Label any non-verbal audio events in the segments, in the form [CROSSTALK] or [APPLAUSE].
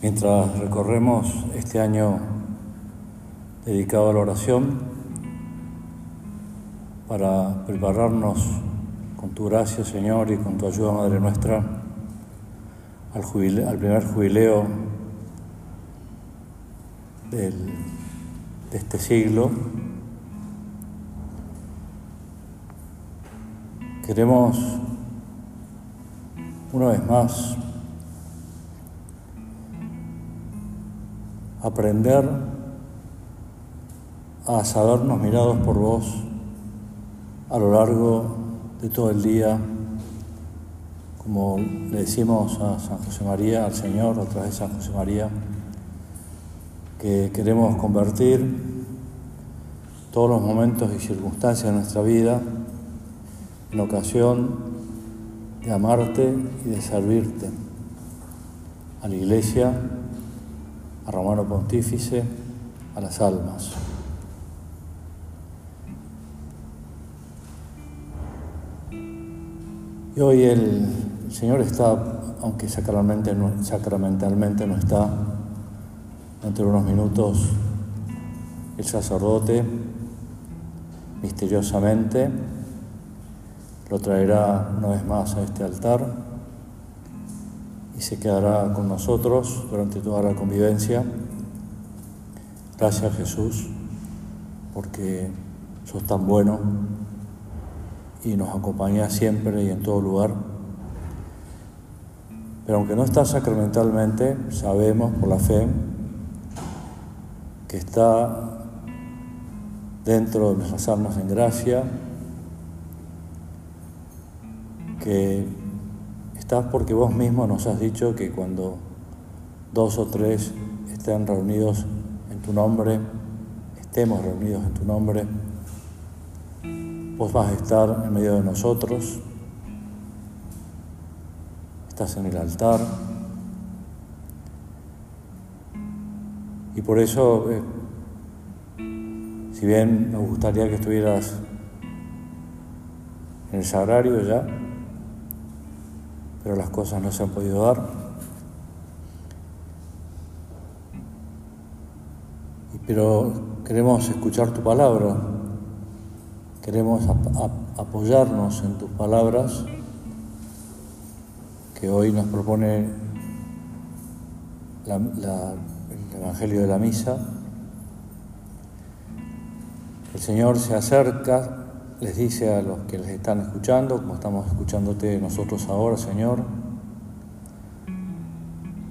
Mientras recorremos este año dedicado a la oración, para prepararnos con tu gracia, Señor, y con tu ayuda, Madre nuestra, al, primer jubileo de este siglo, queremos una vez más aprender a sabernos mirados por vos a lo largo de todo el día, como le decimos a San José María, al Señor, a través de San José María, que queremos convertir todos los momentos y circunstancias de nuestra vida en ocasión de amarte y de servirte. A la Iglesia, a Romano Pontífice, a las almas. Y hoy el, Señor está, aunque sacramentalmente no, sacramentalmente no está, dentro de unos minutos el sacerdote misteriosamente lo traerá una vez más a este altar y se quedará con nosotros durante toda la convivencia. Gracias Jesús, porque sos tan bueno y nos acompañas siempre y en todo lugar. Pero aunque no está sacramentalmente, sabemos por la fe que está dentro de nuestras almas en gracia, que Estás porque vos mismo nos has dicho que cuando dos o tres estén reunidos en tu nombre, estemos reunidos en tu nombre, vos vas a estar en medio de nosotros, estás en el altar. Y por eso, eh, si bien nos gustaría que estuvieras en el sagrario ya, pero las cosas no se han podido dar. Pero queremos escuchar tu palabra, queremos apoyarnos en tus palabras que hoy nos propone el Evangelio de la Misa. El Señor se acerca les dice a los que les están escuchando, como estamos escuchándote nosotros ahora, Señor,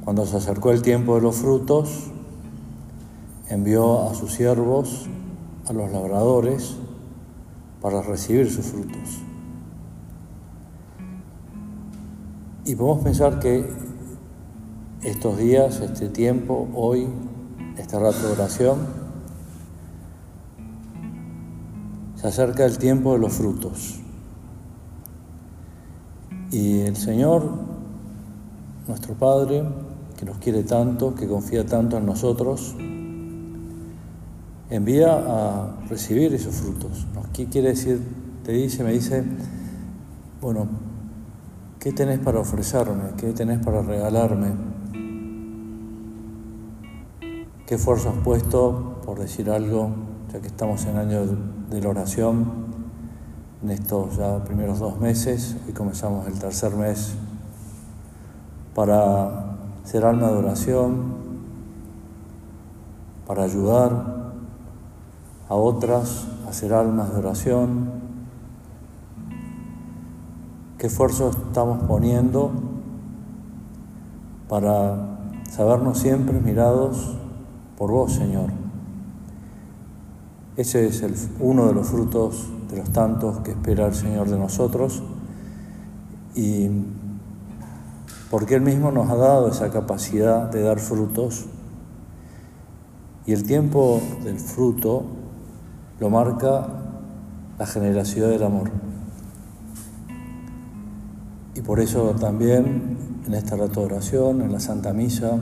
cuando se acercó el tiempo de los frutos, envió a sus siervos, a los labradores, para recibir sus frutos. Y podemos pensar que estos días, este tiempo, hoy, este rato de oración, acerca el tiempo de los frutos. Y el Señor, nuestro Padre, que nos quiere tanto, que confía tanto en nosotros, envía a recibir esos frutos. ¿Qué quiere decir? Te dice, me dice, bueno, ¿qué tenés para ofrecerme? ¿Qué tenés para regalarme? ¿Qué esfuerzo has puesto, por decir algo, ya que estamos en año de la oración en estos ya primeros dos meses. y comenzamos el tercer mes para ser alma de oración, para ayudar a otras a ser almas de oración. ¿Qué esfuerzo estamos poniendo para sabernos siempre mirados por vos, Señor? Ese es uno de los frutos de los tantos que espera el Señor de nosotros y porque Él mismo nos ha dado esa capacidad de dar frutos y el tiempo del fruto lo marca la generosidad del amor. Y por eso también en esta rato de oración, en la Santa Misa,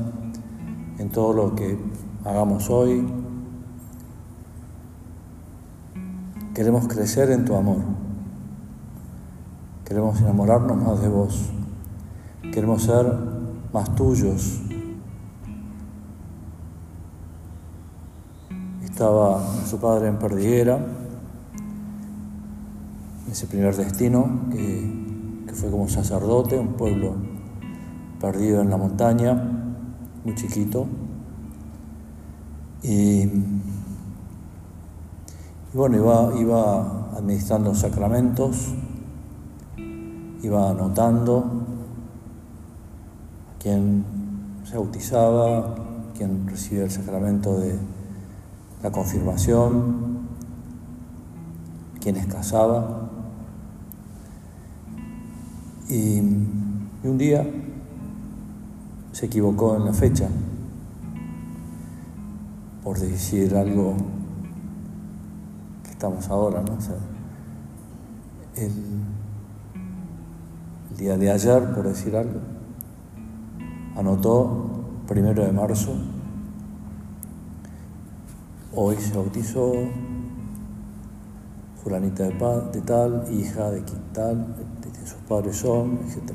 en todo lo que hagamos hoy, Queremos crecer en tu amor. Queremos enamorarnos más de vos. Queremos ser más tuyos. Estaba su padre en Perdiguera, ese primer destino, que, que fue como sacerdote, un pueblo perdido en la montaña, muy chiquito. Y bueno, iba, administrando sacramentos, iba anotando a quien se bautizaba, quien recibía el sacramento de la confirmación, quienes casaba. Y, un día se equivocó en la fecha por decir algo estamos ahora, ¿no? el, el día de ayer, por decir algo, anotó primero de marzo Hoy se bautizó fulanita de, tal, hija de tal, de, sus padres son, etc.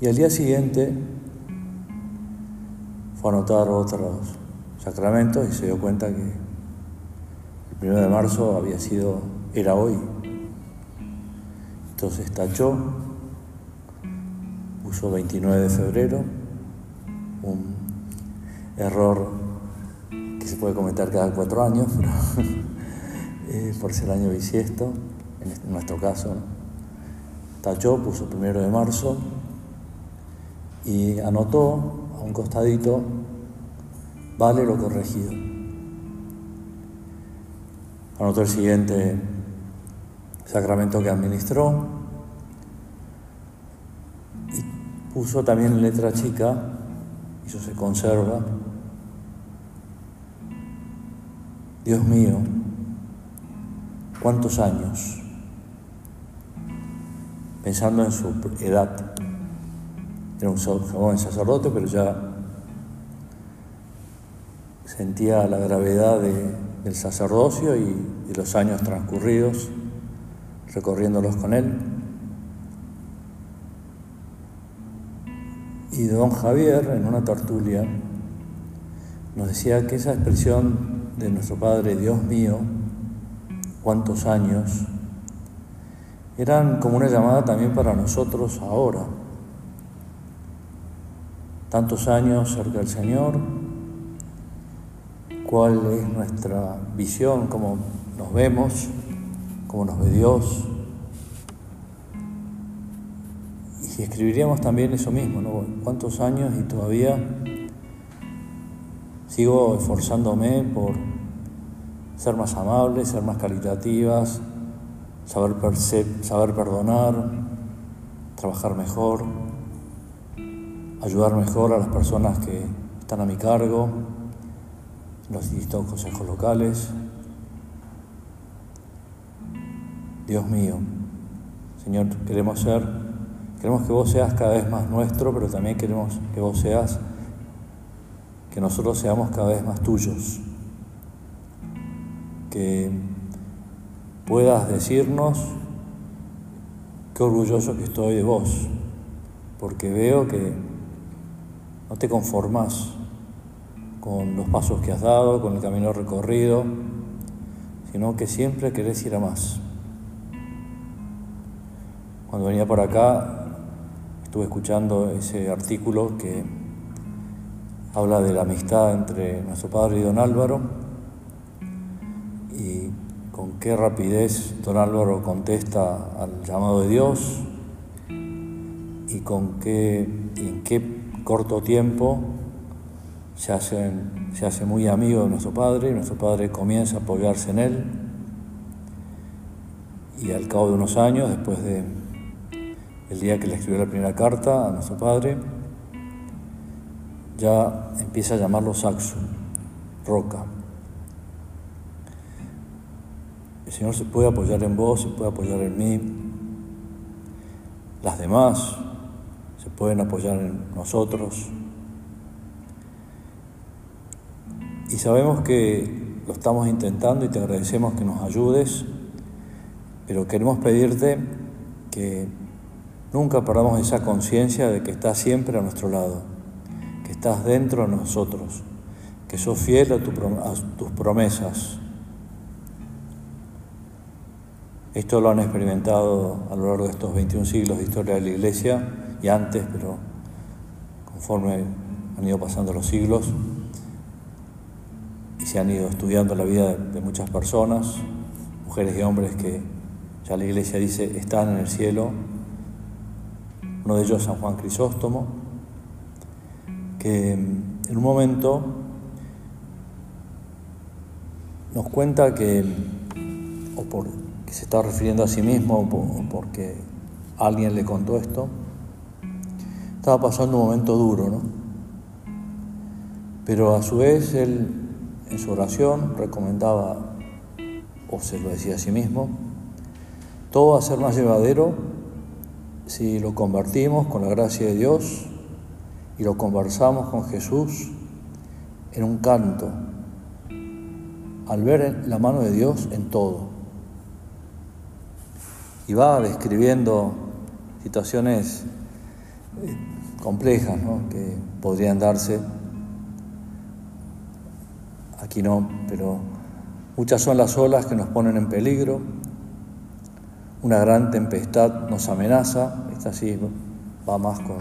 Y al día siguiente fue a anotar otros sacramentos y se dio cuenta que el primero de marzo había sido, era hoy. Entonces tachó, puso 29 de febrero, un error que se puede comentar cada cuatro años, [LAUGHS] pero eh, por ser año bisiesto, este, en nuestro caso, tachó, puso primero de marzo y anotó a un costadito, vale lo corregido. Anotó el siguiente sacramento que administró y puso también letra chica, eso se conserva, Dios mío, ¿cuántos años? Pensando en su edad. Era un joven sacerdote, pero ya sentía la gravedad del sacerdocio y de los años transcurridos recorriéndolos con él. Y don Javier, en una tertulia, nos decía que esa expresión de nuestro Padre, Dios mío, cuántos años, eran como una llamada también para nosotros ahora. Tantos años cerca del Señor, cuál es nuestra visión, cómo nos vemos, cómo nos ve Dios. Y escribiríamos también eso mismo, ¿no? ¿Cuántos años y todavía Sigo esforzándome por ser más amables, ser más caritativas, saber, perdonar, trabajar mejor, ayudar mejor a las personas que están a mi cargo, los distintos consejos locales. Dios mío, Señor, queremos ser, queremos que vos seas cada vez más nuestro, pero también queremos que vos seas que nosotros seamos cada vez más tuyos, que puedas decirnos qué orgulloso que estoy de vos, porque veo que no te conformas con los pasos que has dado, con el camino recorrido, sino que siempre querés ir a más. Cuando venía por acá, estuve escuchando ese artículo que habla de la amistad entre nuestro padre y don Álvaro y con qué rapidez don Álvaro contesta al llamado de Dios y con qué, en qué corto tiempo se, se hace muy amigo de nuestro padre y nuestro padre comienza a apoyarse en él y al cabo de unos años, después de el día que le escribió la primera carta a nuestro padre, ya empieza a llamarlo Saxo, roca. El Señor se puede apoyar en vos, se puede apoyar en mí. Las demás se pueden apoyar en nosotros. Y sabemos que lo estamos intentando y te agradecemos que nos ayudes, pero queremos pedirte que nunca perdamos esa conciencia de que estás siempre a nuestro lado estás dentro de nosotros, que sos fiel a, tus promesas. Esto lo han experimentado a lo largo de estos 21 siglos de historia de la Iglesia y antes, pero conforme han ido pasando los siglos se han ido estudiando la vida de muchas personas, mujeres y hombres que ya la Iglesia dice están en el cielo, uno de ellos San Juan Crisóstomo, que en un momento nos cuenta que, o por, que se está refiriendo a sí mismo, o, porque alguien le contó esto, estaba pasando un momento duro, ¿no? Pero a su vez él en su oración recomendaba, o se lo decía a sí mismo, todo va a ser más llevadero si lo convertimos con la gracia de Dios y lo conversamos con Jesús en un canto, al ver la mano de Dios en todo. Y va describiendo situaciones eh, complejas que podrían darse. Aquí no, pero muchas son las olas que nos ponen en peligro. Una gran tempestad nos amenaza. Esta sí va más con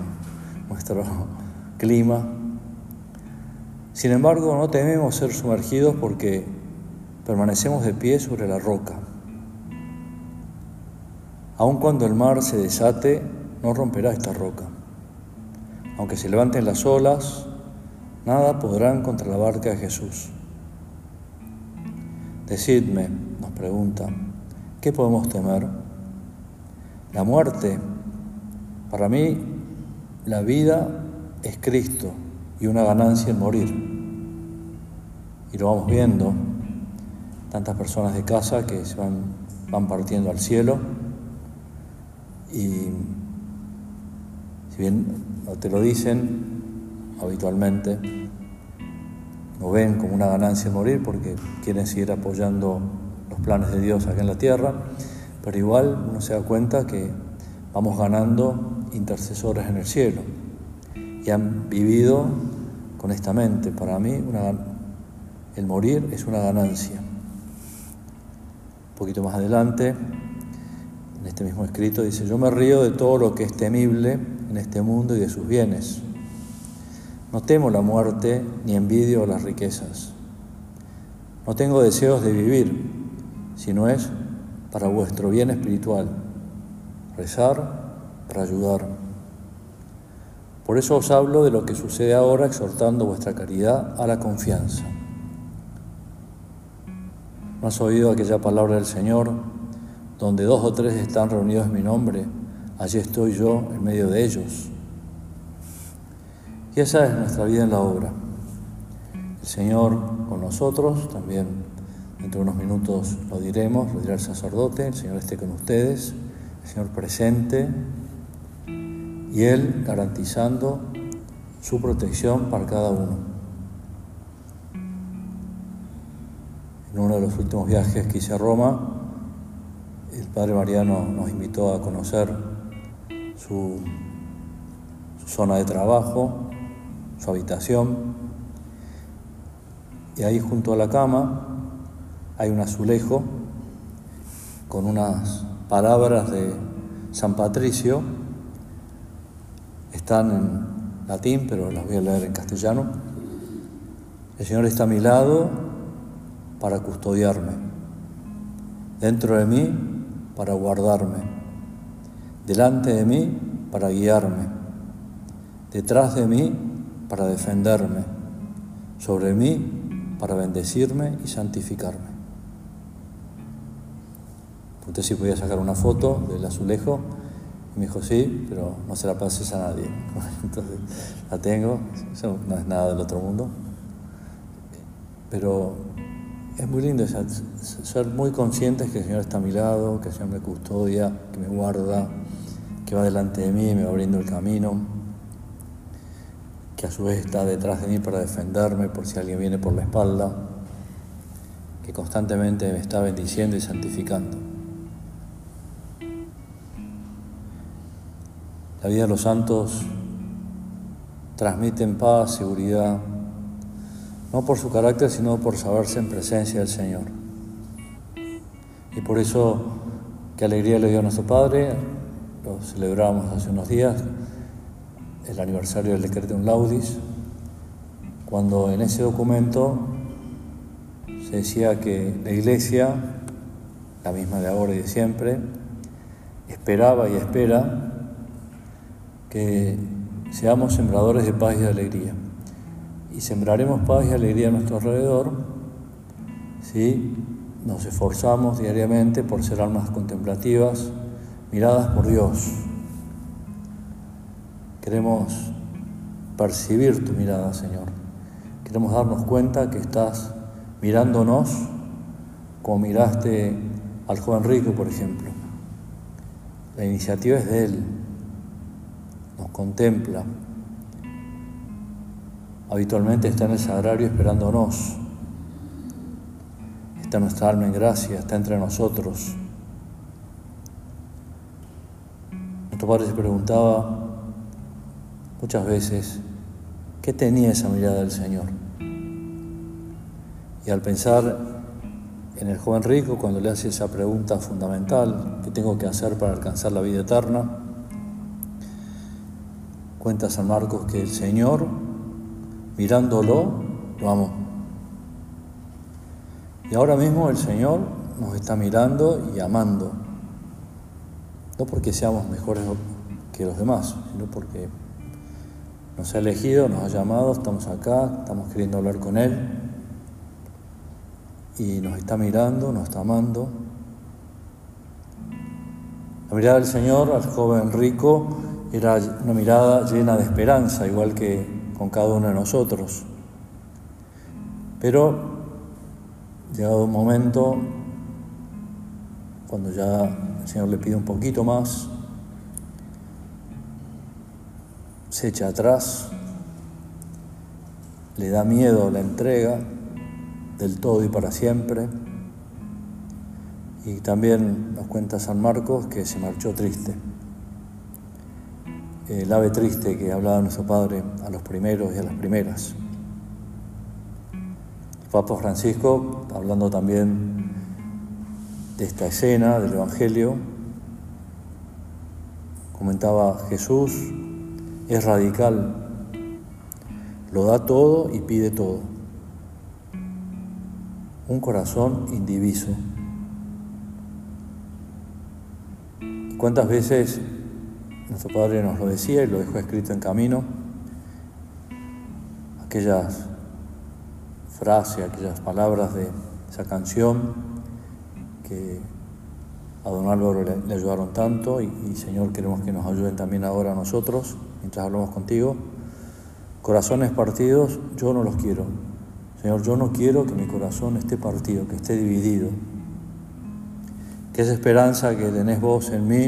nuestro clima. Sin embargo, no tememos ser sumergidos porque permanecemos de pie sobre la roca. Aun cuando el mar se desate, no romperá esta roca. Aunque se levanten las olas, nada podrán contra la barca de Jesús. Decidme, nos pregunta, ¿qué podemos temer? La muerte. Para mí, la vida es Cristo y una ganancia en morir. Y lo vamos viendo, tantas personas de casa que se van, van partiendo al cielo y si bien no te lo dicen habitualmente, lo ven como una ganancia morir porque quieren seguir apoyando los planes de Dios acá en la tierra, pero igual uno se da cuenta que vamos ganando intercesores en el cielo y han vivido con esta mente. Para mí el morir es una ganancia. Un poquito más adelante, en este mismo escrito, dice, yo me río de todo lo que es temible en este mundo y de sus bienes. No temo la muerte ni envidio las riquezas. No tengo deseos de vivir, sino es para vuestro bien espiritual, rezar para ayudar por eso os hablo de lo que sucede ahora, exhortando vuestra caridad a la confianza. ¿No has oído aquella palabra del Señor? Donde dos o tres están reunidos en mi nombre, allí estoy yo en medio de ellos. Y esa es nuestra vida en la obra. El Señor con nosotros, también dentro de unos minutos lo diremos, lo dirá el sacerdote, el Señor esté con ustedes, el Señor presente, y Él garantizando su protección para cada uno. En uno de los últimos viajes que hice a Roma, el Padre Mariano nos invitó a conocer su, zona de trabajo, su habitación, y ahí junto a la cama hay un azulejo con unas palabras de San Patricio están en latín, pero las voy a leer en castellano. El Señor está a mi lado para custodiarme, dentro de mí para guardarme, delante de mí para guiarme, detrás de mí para defenderme, sobre mí para bendecirme y santificarme. Usted si podía sacar una foto del azulejo me dijo, sí, pero no se la pases a nadie. [LAUGHS] Entonces, la tengo, no es nada del otro mundo. Pero es muy lindo ser muy conscientes que el Señor está a mi lado, que el Señor me custodia, que me guarda, que va delante de mí y me va abriendo el camino, que a su vez está detrás de mí para defenderme por si alguien viene por la espalda, que constantemente me está bendiciendo y santificando. La vida de los santos transmiten paz, seguridad, no por su carácter, sino por saberse en presencia del Señor. Y por eso, qué alegría le dio a nuestro Padre, lo celebramos hace unos días, el aniversario del Decretum Laudis, cuando en ese documento se decía que la Iglesia, la misma de ahora y de siempre, esperaba y espera que seamos sembradores de paz y de alegría. Y sembraremos paz y alegría a nuestro alrededor si nos esforzamos diariamente por ser almas contemplativas, miradas por Dios. Queremos percibir tu mirada, Señor. Queremos darnos cuenta que estás mirándonos como miraste al joven rico, por ejemplo. La iniciativa es de Él, nos contempla. Habitualmente está en el sagrario esperándonos. Está nuestra alma en gracia, está entre nosotros. Nuestro padre se preguntaba muchas veces, ¿qué tenía esa mirada del Señor? Y al pensar en el joven rico, cuando le hace esa pregunta fundamental, ¿qué tengo que hacer para alcanzar la vida eterna? Cuenta San Marcos que el Señor, mirándolo, lo amó. Y ahora mismo el Señor nos está mirando y amando. No porque seamos mejores que los demás, sino porque nos ha elegido, nos ha llamado, estamos acá, estamos queriendo hablar con Él y nos está mirando, nos está amando. La mirada del Señor al joven rico era una mirada llena de esperanza, igual que con cada uno de nosotros. Pero llegado un momento, cuando ya el Señor le pide un poquito más, se echa atrás, le da miedo la entrega del todo y para siempre. Y también nos cuenta San Marcos que se marchó triste. El ave triste que hablaba nuestro Padre a los primeros y a las primeras. El Papa Francisco, hablando también de esta escena del Evangelio, comentaba Jesús es radical, lo da todo y pide todo. Un corazón indiviso. ¿Cuántas veces nuestro Padre nos lo decía y lo dejó escrito en camino? Aquellas frases, aquellas palabras de esa canción que a don Álvaro le, ayudaron tanto y, y Señor queremos que nos ayuden también ahora a nosotros mientras hablamos contigo, corazones partidos, yo no los quiero. Señor, yo no quiero que mi corazón esté partido, que esté dividido. Que esa esperanza que tenés vos en mí,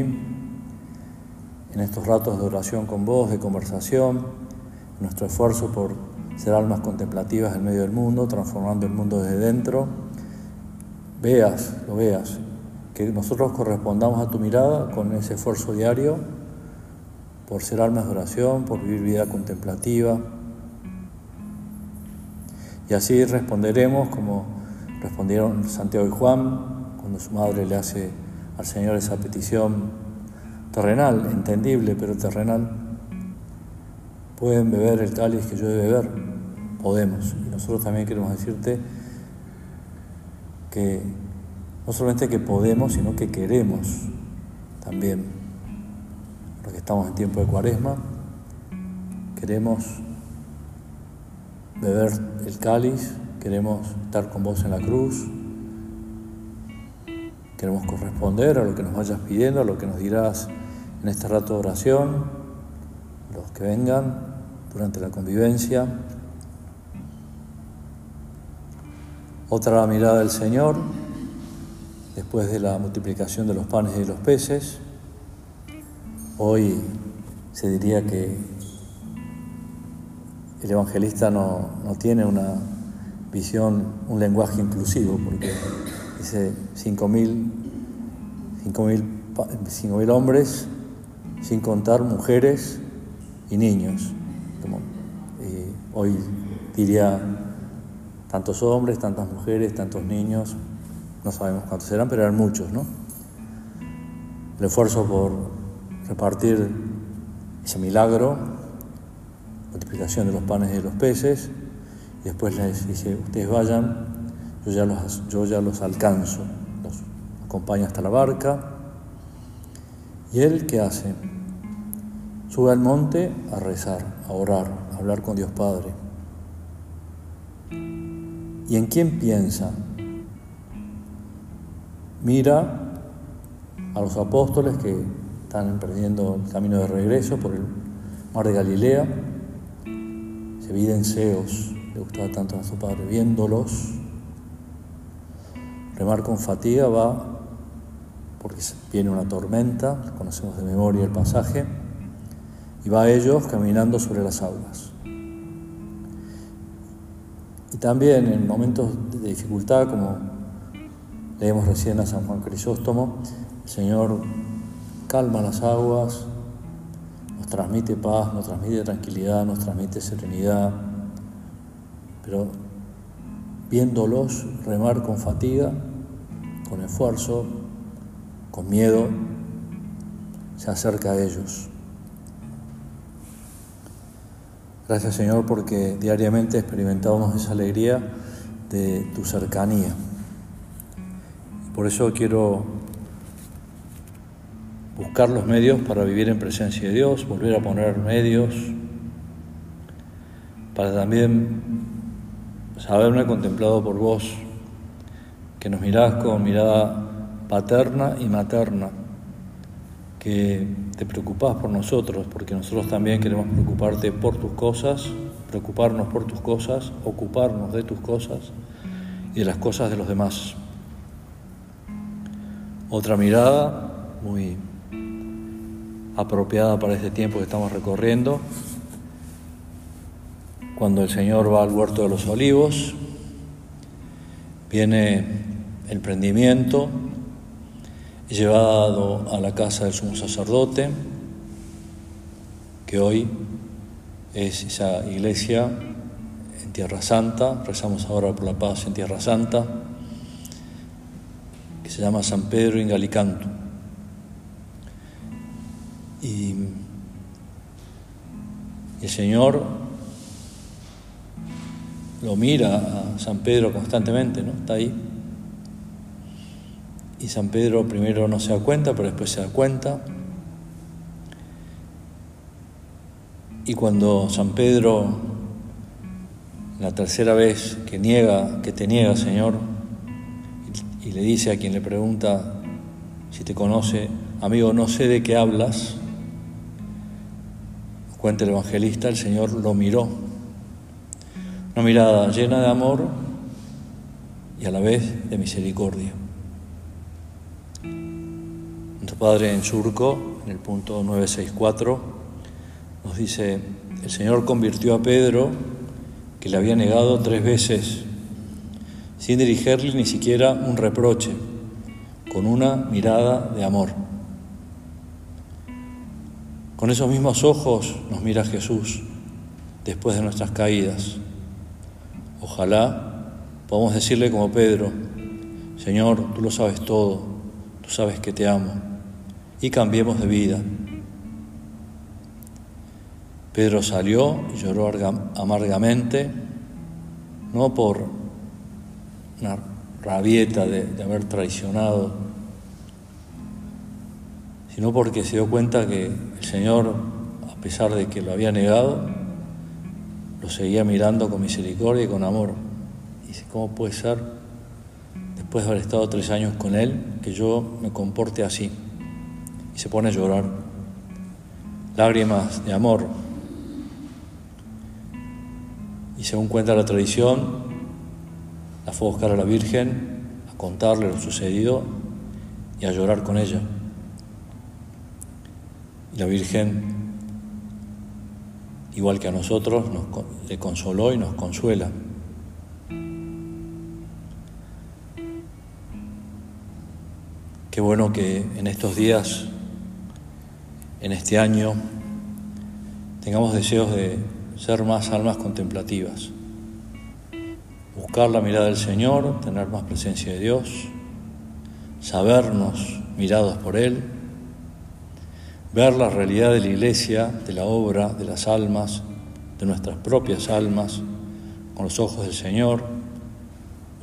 en estos ratos de oración con vos, de conversación, nuestro esfuerzo por ser almas contemplativas en medio del mundo, transformando el mundo desde dentro, veas, lo veas, que nosotros correspondamos a tu mirada con ese esfuerzo diario por ser almas de oración, por vivir vida contemplativa. Y así responderemos como respondieron Santiago y Juan cuando su madre le hace al Señor esa petición terrenal, entendible pero terrenal. Pueden beber el cáliz que yo he beber, podemos. Y nosotros también queremos decirte que no solamente que podemos, sino que queremos también porque estamos en tiempo de cuaresma, queremos beber el cáliz, queremos estar con vos en la cruz, queremos corresponder a lo que nos vayas pidiendo, a lo que nos dirás en este rato de oración, los que vengan durante la convivencia. Otra mirada del Señor, después de la multiplicación de los panes y los peces. Hoy se diría que el evangelista no, tiene una visión, un lenguaje inclusivo, porque dice 5.000 hombres, sin contar mujeres y niños. Como, eh, hoy diría tantos hombres, tantas mujeres, tantos niños, no sabemos cuántos eran, pero eran muchos, ¿no? El esfuerzo por repartir ese milagro, multiplicación de los panes y de los peces, y después les dice, ustedes vayan, yo ya los, yo ya los alcanzo, los acompaña hasta la barca, y él, ¿qué hace? Sube al monte a rezar, a orar, a hablar con Dios Padre. ¿Y en quién piensa? Mira a los apóstoles que están emprendiendo el camino de regreso por el mar de Galilea. Se en Ceos, le gustaba tanto a su padre, viéndolos. Remar con fatiga va porque viene una tormenta, conocemos de memoria el pasaje, y va a ellos caminando sobre las aguas. Y también en momentos de dificultad, como leemos recién a San Juan Crisóstomo, el Señor calma las aguas, nos transmite paz, nos transmite tranquilidad, nos transmite serenidad, pero viéndolos remar con fatiga, con esfuerzo, con miedo, se acerca a ellos. Gracias Señor porque diariamente experimentamos esa alegría de tu cercanía. Por eso quiero buscar los medios para vivir en presencia de Dios, volver a poner medios, para también saberme contemplado por vos, que nos mirás con mirada paterna y materna, que te preocupás por nosotros, porque nosotros también queremos preocuparte por tus cosas, preocuparnos por tus cosas, ocuparnos de tus cosas y de las cosas de los demás. Otra mirada muy apropiada para este tiempo que estamos recorriendo, cuando el Señor va al huerto de los olivos, viene el prendimiento, llevado a la casa del sumo sacerdote, que hoy es esa iglesia en Tierra Santa, rezamos ahora por la paz en Tierra Santa, que se llama San Pedro in Galicanto. Y el Señor lo mira a San Pedro constantemente, ¿no? Está ahí y San Pedro primero no se da cuenta, pero después se da cuenta. Y cuando San Pedro, la tercera vez que niega, que te niega, Señor, y le dice a quien le pregunta si te conoce, amigo, no sé de qué hablas, cuenta el evangelista, el Señor lo miró. Una mirada llena de amor y a la vez de misericordia. Padre en surco, en el punto 964, nos dice, el Señor convirtió a Pedro, que le había negado tres veces, sin dirigirle ni siquiera un reproche, con una mirada de amor. Con esos mismos ojos nos mira Jesús después de nuestras caídas. Ojalá podamos decirle como Pedro, Señor, tú lo sabes todo, tú sabes que te amo y cambiemos de vida. Pedro salió y lloró amargamente, no por una rabieta de, de haber traicionado, sino porque se dio cuenta que el Señor, a pesar de que lo había negado, lo seguía mirando con misericordia y con amor. Y dice, ¿cómo puede ser, después de haber estado tres años con Él, que yo me comporte así? y se pone a llorar. Lágrimas de amor. Y según cuenta la tradición, la fue a buscar a la Virgen a contarle lo sucedido y a llorar con ella. La Virgen, igual que a nosotros, nos, le consoló y nos consuela. Qué bueno que en estos días en este año tengamos deseos de ser más almas contemplativas, buscar la mirada del Señor, tener más presencia de Dios, sabernos mirados por Él, ver la realidad de la iglesia, de la obra, de las almas, de nuestras propias almas, con los ojos del Señor,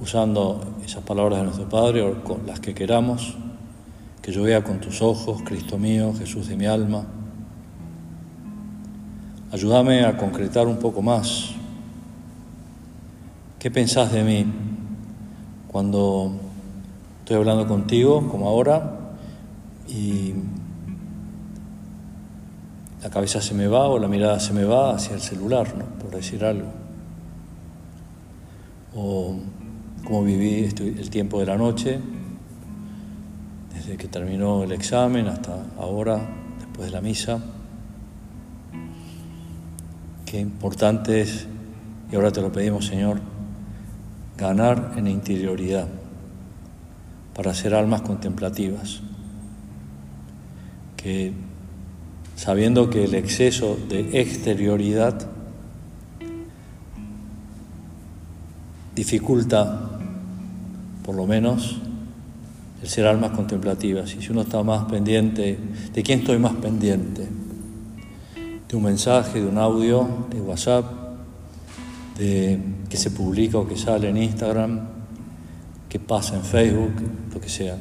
usando esas palabras de nuestro Padre o con las que queramos, que yo vea con tus ojos, Cristo mío, Jesús de mi alma. Ayúdame a concretar un poco más. ¿Qué pensás de mí cuando estoy hablando contigo, como ahora, y la cabeza se me va o la mirada se me va hacia el celular, ¿no? por decir algo? O cómo viví el tiempo de la noche, desde que terminó el examen hasta ahora, después de la misa. Qué importante es, y ahora te lo pedimos Señor, ganar en interioridad para ser almas contemplativas, que sabiendo que el exceso de exterioridad dificulta por lo menos el ser almas contemplativas. Y si uno está más pendiente, ¿de quién estoy más pendiente? De un mensaje, de un audio, de WhatsApp, de que se publica o que sale en Instagram, que pasa en Facebook, lo que sea.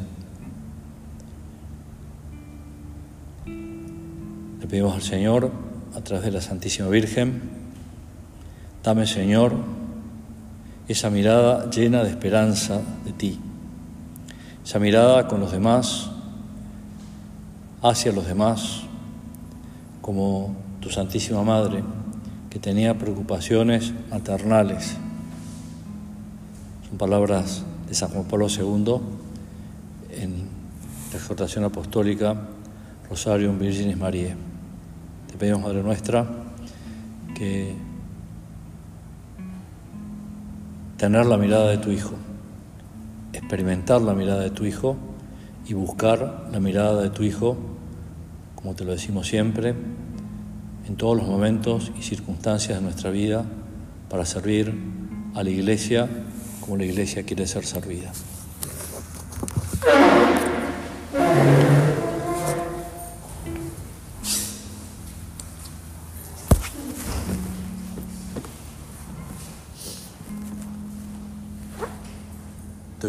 Pedimos al Señor, a través de la Santísima Virgen, dame Señor esa mirada llena de esperanza de ti, esa mirada con los demás, hacia los demás, como tu Santísima Madre, que tenía preocupaciones maternales. Son palabras de San Juan Pablo II en la exhortación apostólica Rosarium Virginis María. Pedimos, Madre nuestra, que tener la mirada de tu Hijo, experimentar la mirada de tu Hijo y buscar la mirada de tu Hijo, como te lo decimos siempre, en todos los momentos y circunstancias de nuestra vida para servir a la Iglesia como la Iglesia quiere ser servida.